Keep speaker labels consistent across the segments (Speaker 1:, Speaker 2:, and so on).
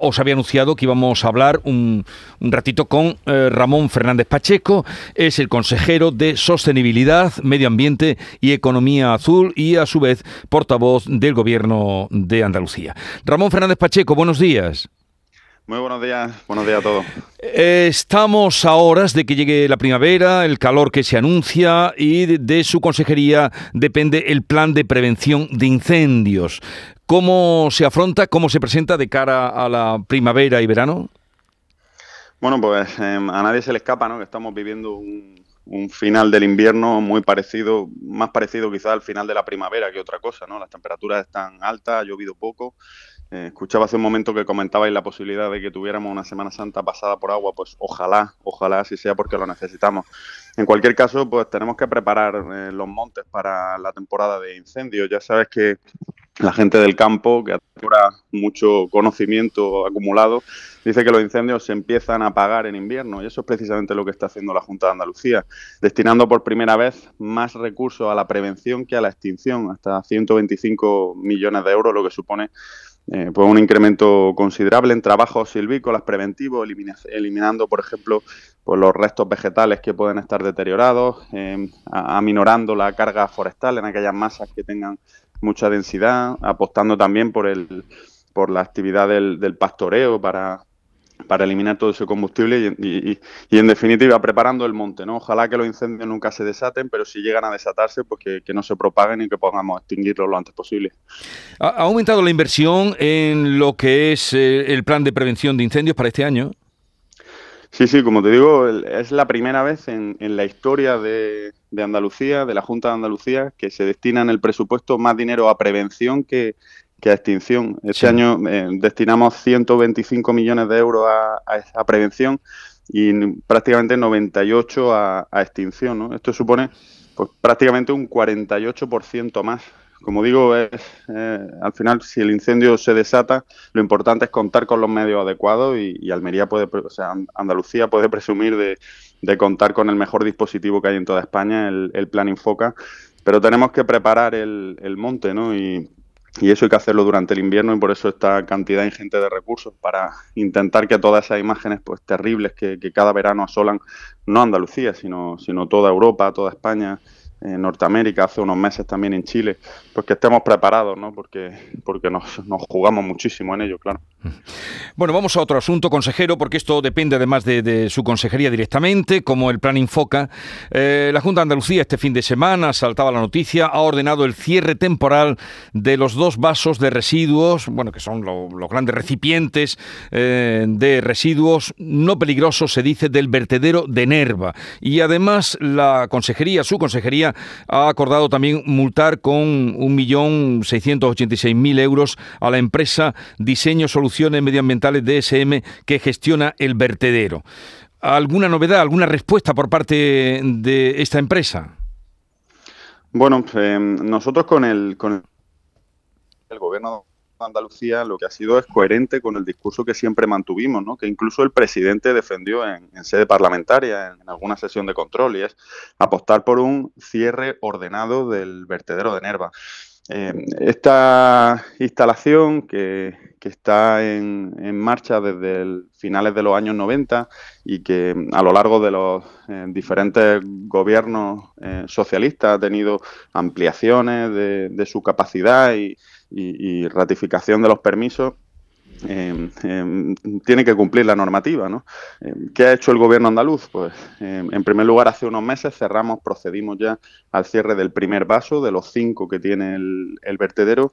Speaker 1: Os había anunciado que íbamos a hablar un, ratito con eh, Ramón Fernández Pacheco, es el consejero de Sostenibilidad, Medio Ambiente y Economía Azul y a su vez portavoz del Gobierno de Andalucía. Ramón Fernández Pacheco, buenos días.
Speaker 2: Muy buenos días, buenos días a todos.
Speaker 1: Estamos a horas de que llegue la primavera, el calor que se anuncia y de su consejería depende el plan de prevención de incendios. ¿Cómo se afronta, cómo se presenta de cara a la primavera y verano?
Speaker 2: Bueno, pues em, a nadie se le escapa, ¿no? Que estamos viviendo un, final del invierno muy parecido, más parecido quizás al final de la primavera que otra cosa, ¿no? Las temperaturas están altas, ha llovido poco. Eh, escuchaba hace un momento que comentabais la posibilidad de que tuviéramos una Semana Santa pasada por agua, pues ojalá, ojalá así sea porque lo necesitamos. En cualquier caso, pues tenemos que preparar eh, los montes para la temporada de incendios. Ya sabes que la gente del campo, que adora mucho conocimiento acumulado, dice que los incendios se empiezan a apagar en invierno y eso es precisamente lo que está haciendo la Junta de Andalucía, destinando por primera vez más recursos a la prevención que a la extinción, hasta 125 millones de euros, lo que supone eh, pues un incremento considerable en trabajos silvícolas preventivos, eliminando, por ejemplo, pues los restos vegetales que pueden estar deteriorados, eh, aminorando la carga forestal en aquellas masas que tengan mucha densidad, apostando también por el por la actividad del, del pastoreo para, para eliminar todo ese combustible y, en definitiva preparando el monte, ¿no? Ojalá que los incendios nunca se desaten, pero si llegan a desatarse, pues que, no se propaguen y que podamos extinguirlos lo antes posible.
Speaker 1: ¿Ha aumentado la inversión en lo que es eh, el plan de prevención de incendios para este año?
Speaker 2: Sí, sí, como te digo, es la primera vez en, en la historia de, de, Andalucía, de la Junta de Andalucía, que se destina en el presupuesto más dinero a prevención que, a extinción. Este año eh, destinamos 125 millones de euros a, prevención y prácticamente 98 a, a extinción. ¿no? Esto supone pues prácticamente un 48% más como digo, eh, al final, si el incendio se desata, lo importante es contar con los medios adecuados y, Almería puede, o sea, Andalucía puede presumir de, contar con el mejor dispositivo que hay en toda España, el, Plan Infoca, pero tenemos que preparar el, el monte, ¿no? Y, y eso hay que hacerlo durante el invierno y por eso esta cantidad ingente de recursos para intentar que todas esas imágenes pues terribles que, que cada verano asolan no Andalucía, sino, sino toda Europa, toda España, en Norteamérica, hace unos meses también en Chile, pues que estemos preparados, ¿no? Porque, porque nos, jugamos muchísimo en ello, claro.
Speaker 1: Bueno, vamos a otro asunto, consejero, porque esto depende además de, su consejería directamente, como el plan Infoca. Eh, la Junta de Andalucía este fin de semana, saltaba la noticia, ha ordenado el cierre temporal de los dos vasos de residuos, bueno, que son los grandes recipientes eh, de residuos no peligrosos, se dice, del vertedero de Nerva. Y además la consejería, su consejería, ha acordado también multar con 1.686.000 euros a la empresa Diseño Soluciones Medioambientales DSM que gestiona el vertedero. ¿Alguna novedad, alguna respuesta por parte de esta empresa?
Speaker 2: Bueno, eh, nosotros con el, con el gobierno Andalucía lo que ha sido es coherente con el discurso que siempre mantuvimos, ¿no? que incluso el presidente defendió en, en, sede parlamentaria, en, alguna sesión de control, y es apostar por un cierre ordenado del vertedero de Nerva. Eh, esta instalación que, está en, marcha desde finales de los años 90 y que a lo largo de los eh, diferentes gobiernos eh, socialistas ha tenido ampliaciones de, su capacidad y ratificación de los permisos, Em, em, tiene que cumplir la normativa. ¿no? Em, ¿Qué ha hecho el gobierno andaluz? Pues en primer lugar, hace unos meses cerramos, procedimos ya al cierre del primer vaso, de los cinco que tiene el, vertedero.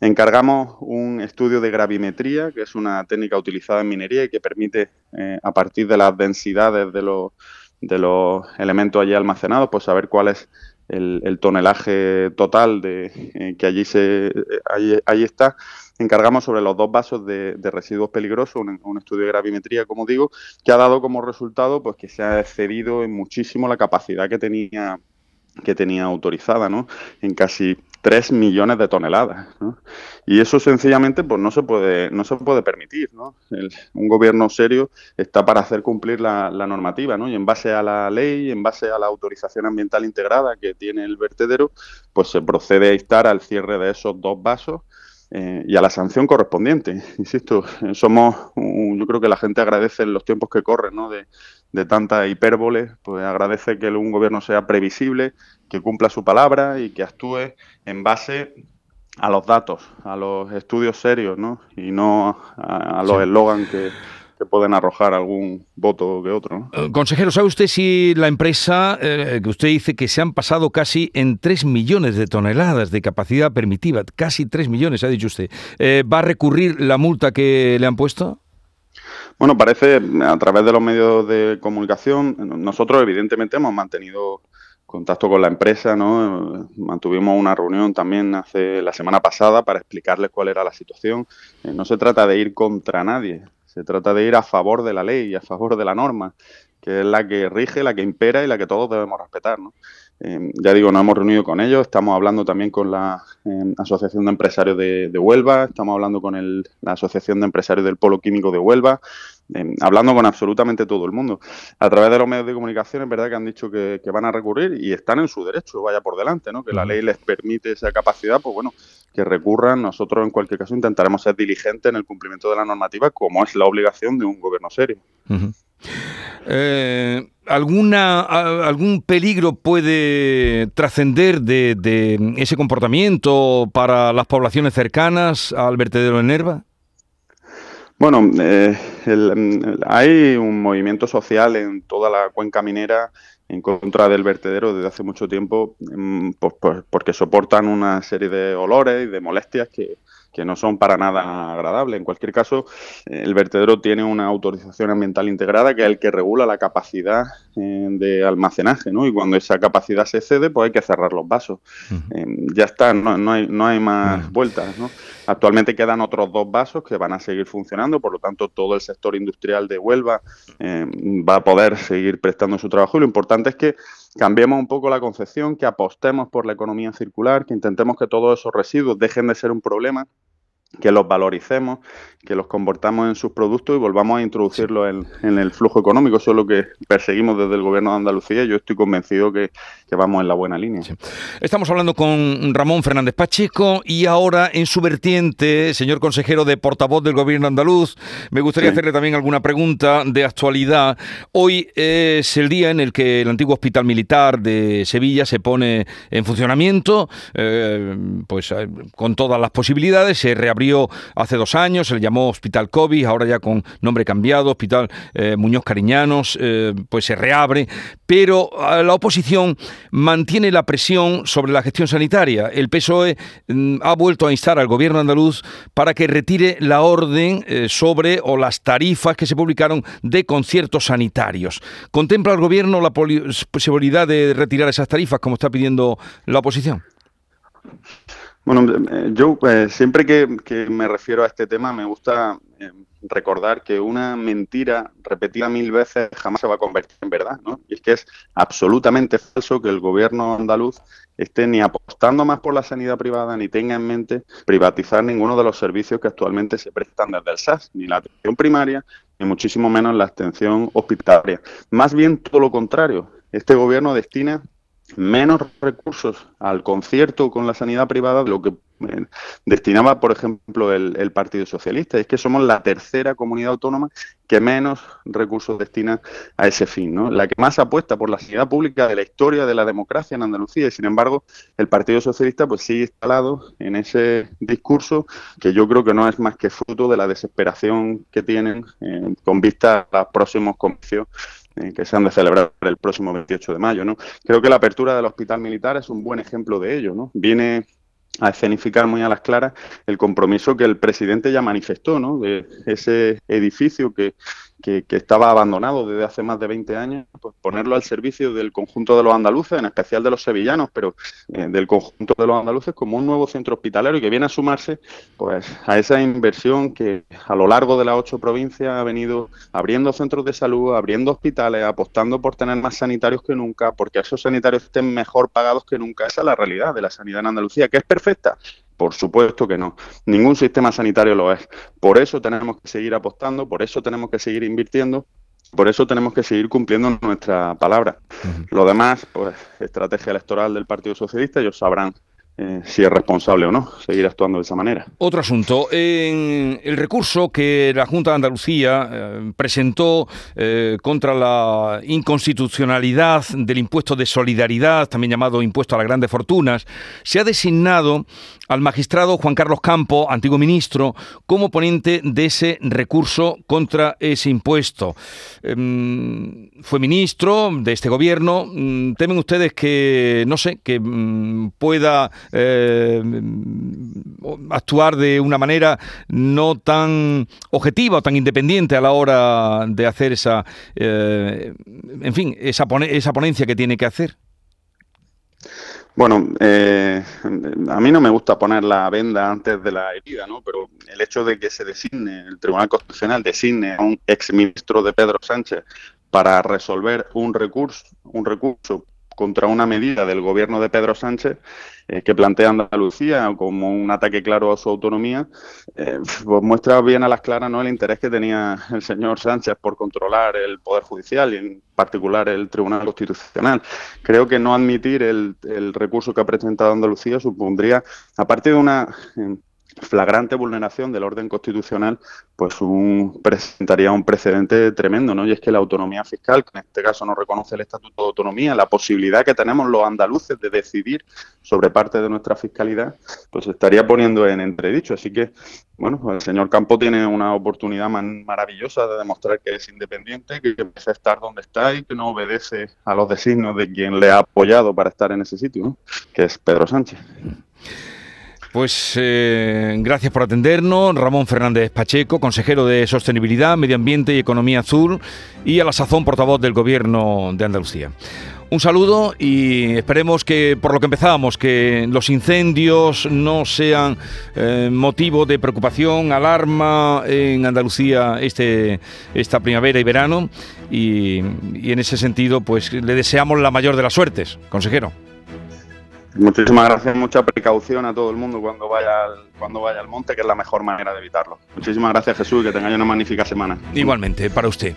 Speaker 2: Encargamos un estudio de gravimetría, que es una técnica utilizada en minería y que permite, eh, a partir de las densidades de los, de los elementos allí almacenados, pues saber cuál es el, tonelaje total de, eh, que allí, se, eh, allí, está. Encargamos sobre los dos vasos de, residuos peligrosos, un, estudio de gravimetría, como digo, que ha dado como resultado pues que se ha excedido en muchísimo la capacidad que tenía que tenía autorizada, ¿no? En casi 3 millones de toneladas. ¿no? Y eso sencillamente pues no se puede, no se puede permitir. ¿no? un gobierno serio está para hacer cumplir la, normativa ¿no? y en base a la ley, en base a la autorización ambiental integrada que tiene el vertedero, pues se procede a instar al cierre de esos dos vasos eh, y a la sanción correspondiente. Insisto, somos, yo creo que la gente agradece en los tiempos que corren, ¿no? De, de tanta hipérbole, pues agradece que un gobierno sea previsible, que cumpla su palabra y que actúe en base a los datos, a los estudios serios, ¿no? Y no a, los eslogans que, pueden arrojar algún voto que otro.
Speaker 1: Eh, consejero, ¿sabe usted si la empresa, eh, que usted dice que se han pasado casi en 3 millones de toneladas de capacidad permitiva, casi 3 millones, ha dicho usted, eh, va a recurrir la multa que le han puesto?
Speaker 2: Bueno, parece a través de los medios de comunicación, nosotros evidentemente hemos mantenido contacto con la empresa, ¿no? Mantuvimos una reunión también hace la semana pasada para explicarles cuál era la situación. Eh, no se trata de ir contra nadie, se trata de ir a favor de la ley y a favor de la norma, que es la que rige, la que impera y la que todos debemos respetar, ¿no? Eh, ya digo, nos hemos reunido con ellos, estamos hablando también con la eh, Asociación de Empresarios de, Huelva, estamos hablando con la Asociación de Empresarios del Polo Químico de Huelva, eh, hablando con absolutamente todo el mundo. A través de los medios de comunicación es verdad que han dicho que, van a recurrir y están en su derecho, vaya por delante, ¿no? que la ley les permite esa capacidad, pues bueno, que recurran. Nosotros en cualquier caso intentaremos ser diligentes en el cumplimiento de la normativa como es la obligación de un gobierno serio.
Speaker 1: Eh, ¿alguna, ¿Algún peligro puede trascender de, ese comportamiento para las poblaciones cercanas al vertedero de Nerva?
Speaker 2: Bueno, eh, hay un movimiento social en toda la cuenca minera en contra del vertedero desde hace mucho tiempo, mm, pues, pues, porque soportan una serie de olores y de molestias que, que no son para nada agradables. En cualquier caso, el vertedero tiene una autorización ambiental integrada que es el que regula la capacidad eh, de almacenaje, ¿no? Y cuando esa capacidad se cede, pues hay que cerrar los vasos. Eh, ya está, no, hay, no hay más vueltas, ¿no? Actualmente quedan otros dos vasos que van a seguir funcionando, por lo tanto todo el sector industrial de Huelva eh, va a poder seguir prestando su trabajo. Y lo importante es que cambiemos un poco la concepción, que apostemos por la economía circular, que intentemos que todos esos residuos dejen de ser un problema que los valoricemos, que los convertamos en sus productos y volvamos a introducirlos en, el flujo económico. Eso es lo que perseguimos desde el Gobierno de Andalucía y yo estoy convencido que, vamos en la buena línea.
Speaker 1: Estamos hablando con Ramón Fernández Pacheco y ahora en su vertiente, señor consejero de portavoz del Gobierno andaluz, me gustaría hacerle también alguna pregunta de actualidad. Hoy es el día en el que el antiguo Hospital Militar de Sevilla se pone en funcionamiento, eh, pues eh, con todas las posibilidades, se reabrió hace dos años, se le llamó Hospital COVID, ahora ya con nombre cambiado, Hospital eh, Muñoz Cariñanos, eh, pues se reabre, pero eh, la oposición mantiene la presión sobre la gestión sanitaria. El PSOE mm, ha vuelto a instar al gobierno andaluz para que retire la orden sobre o las tarifas que se publicaron de conciertos sanitarios. ¿Contempla el gobierno la posibilidad de retirar esas tarifas como está pidiendo la oposición?
Speaker 2: Bueno, eh, yo eh, siempre que, me refiero a este tema me gusta eh, recordar que una mentira repetida mil veces jamás se va a convertir en verdad, ¿no? Y es que es absolutamente falso que el gobierno andaluz esté ni apostando más por la sanidad privada ni tenga en mente privatizar ninguno de los servicios que actualmente se prestan desde el SAS, ni la atención primaria, ni muchísimo menos la atención hospitalaria. Más bien todo lo contrario. Este gobierno destina menos recursos al concierto con la sanidad privada de lo que eh, destinaba, por ejemplo, el, Partido Socialista. Es que somos la tercera comunidad autónoma que menos recursos destina a ese fin, ¿no? La que más apuesta por la sanidad pública de la historia de la democracia en Andalucía y, sin embargo, el Partido Socialista pues sigue instalado en ese discurso que yo creo que no es más que fruto de la desesperación que tienen eh, con vista a los próximos comicios eh, que se han de celebrar el próximo 28 de mayo. ¿no? Creo que la apertura del hospital militar es un buen ejemplo de ello. ¿no? Viene a escenificar muy a las claras el compromiso que el presidente ya manifestó, ¿no? De ese edificio que, que, estaba abandonado desde hace más de 20 años, pues ponerlo al servicio del conjunto de los andaluces, en especial de los sevillanos, pero eh, del conjunto de los andaluces como un nuevo centro hospitalario que viene a sumarse pues a esa inversión que a lo largo de las ocho provincias ha venido abriendo centros de salud, abriendo hospitales, apostando por tener más sanitarios que nunca, porque esos sanitarios estén mejor pagados que nunca. Esa es la realidad de la sanidad en Andalucía, que es perfecta, por supuesto que no. Ningún sistema sanitario lo es. Por eso tenemos que seguir apostando, por eso tenemos que seguir invirtiendo, por eso tenemos que seguir cumpliendo nuestra palabra. Lo demás, pues, estrategia electoral del Partido Socialista, ellos sabrán eh, si es responsable o no seguir actuando de esa manera.
Speaker 1: Otro asunto, en el recurso que la Junta de Andalucía eh, presentó eh, contra la inconstitucionalidad del impuesto de solidaridad, también llamado impuesto a las grandes fortunas, se ha designado al magistrado Juan Carlos Campo, antiguo ministro, como ponente de ese recurso contra ese impuesto. Em, fue ministro de este gobierno. Mm, ¿Temen ustedes que, no sé, que mm, pueda eh, actuar de una manera no tan objetiva o tan independiente a la hora de hacer esa, eh, en fin, esa, esa ponencia que tiene que hacer?
Speaker 2: Bueno, eh, a mí no me gusta poner la venda antes de la herida, ¿no? Pero el hecho de que se designe, el Tribunal Constitucional designe a un exministro de Pedro Sánchez para resolver un recurso, un recurso contra una medida del gobierno de Pedro Sánchez eh, que plantea Andalucía como un ataque claro a su autonomía, eh, pues muestra bien a las claras ¿no? el interés que tenía el señor Sánchez por controlar el Poder Judicial y en particular el Tribunal Constitucional. Creo que no admitir el, el recurso que ha presentado Andalucía supondría, aparte de una flagrante vulneración del orden constitucional, pues un, presentaría un precedente tremendo, ¿no? Y es que la autonomía fiscal, que en este caso no reconoce el Estatuto de Autonomía, la posibilidad que tenemos los andaluces de decidir sobre parte de nuestra fiscalidad, pues estaría poniendo en entredicho. Así que, bueno, el señor Campo tiene una oportunidad maravillosa de demostrar que es independiente, que empieza a estar donde está y que no obedece a los designios de quien le ha apoyado para estar en ese sitio, que es Pedro Sánchez.
Speaker 1: Pues eh, gracias por atendernos, Ramón Fernández Pacheco, consejero de Sostenibilidad, Medio Ambiente y Economía Azul y a la sazón portavoz del Gobierno de Andalucía. Un saludo y esperemos que, por lo que empezábamos, que los incendios no sean eh, motivo de preocupación, alarma en Andalucía este, esta primavera y verano. Y, y en ese sentido, pues le deseamos la mayor de las suertes, consejero.
Speaker 2: Muchísimas gracias, mucha precaución a todo el mundo cuando vaya al, cuando vaya al monte, que es la mejor manera de evitarlo. Muchísimas gracias Jesús y que tengáis una magnífica semana.
Speaker 1: Igualmente, para usted.